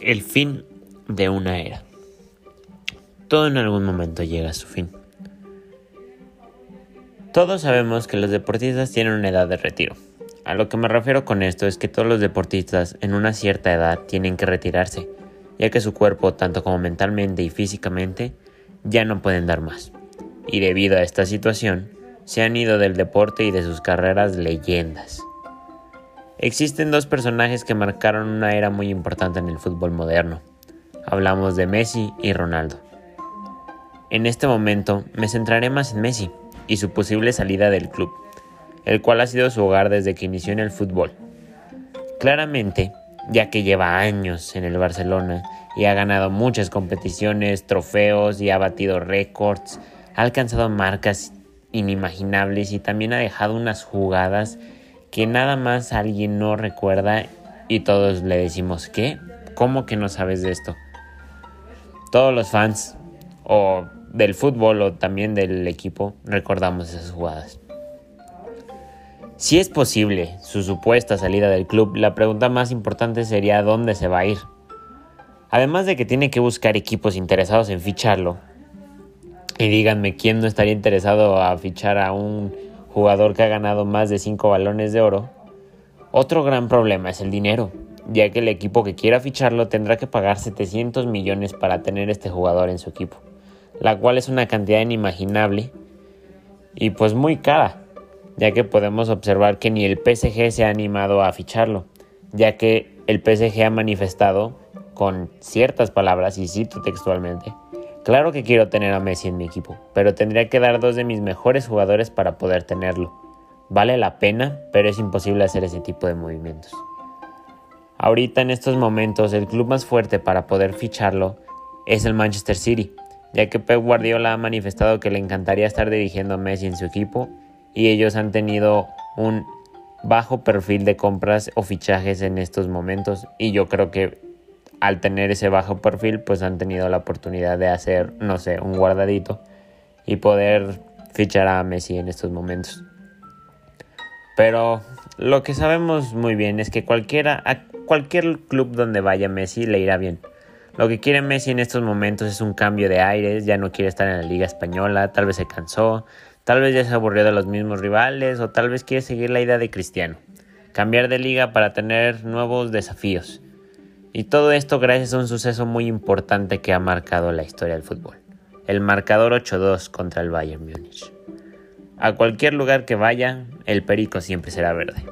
El fin de una era. Todo en algún momento llega a su fin. Todos sabemos que los deportistas tienen una edad de retiro. A lo que me refiero con esto es que todos los deportistas en una cierta edad tienen que retirarse, ya que su cuerpo, tanto como mentalmente y físicamente, ya no pueden dar más. Y debido a esta situación, se han ido del deporte y de sus carreras leyendas. Existen dos personajes que marcaron una era muy importante en el fútbol moderno. Hablamos de Messi y Ronaldo. En este momento me centraré más en Messi y su posible salida del club, el cual ha sido su hogar desde que inició en el fútbol. Claramente, ya que lleva años en el Barcelona y ha ganado muchas competiciones, trofeos y ha batido récords, ha alcanzado marcas inimaginables y también ha dejado unas jugadas que nada más alguien no recuerda y todos le decimos, ¿qué? ¿Cómo que no sabes de esto? Todos los fans o del fútbol o también del equipo recordamos esas jugadas. Si es posible su supuesta salida del club, la pregunta más importante sería dónde se va a ir. Además de que tiene que buscar equipos interesados en ficharlo. Y díganme quién no estaría interesado a fichar a un jugador que ha ganado más de 5 balones de oro, otro gran problema es el dinero, ya que el equipo que quiera ficharlo tendrá que pagar 700 millones para tener este jugador en su equipo, la cual es una cantidad inimaginable y pues muy cara, ya que podemos observar que ni el PSG se ha animado a ficharlo, ya que el PSG ha manifestado con ciertas palabras, y cito textualmente, Claro que quiero tener a Messi en mi equipo, pero tendría que dar dos de mis mejores jugadores para poder tenerlo. Vale la pena, pero es imposible hacer ese tipo de movimientos. Ahorita en estos momentos el club más fuerte para poder ficharlo es el Manchester City, ya que Pep Guardiola ha manifestado que le encantaría estar dirigiendo a Messi en su equipo y ellos han tenido un bajo perfil de compras o fichajes en estos momentos y yo creo que al tener ese bajo perfil, pues han tenido la oportunidad de hacer, no sé, un guardadito y poder fichar a Messi en estos momentos. Pero lo que sabemos muy bien es que cualquiera, a cualquier club donde vaya Messi le irá bien. Lo que quiere Messi en estos momentos es un cambio de aires, ya no quiere estar en la liga española, tal vez se cansó, tal vez ya se aburrió de los mismos rivales o tal vez quiere seguir la idea de Cristiano. Cambiar de liga para tener nuevos desafíos. Y todo esto gracias a un suceso muy importante que ha marcado la historia del fútbol. El marcador 8-2 contra el Bayern Múnich. A cualquier lugar que vaya, el perico siempre será verde.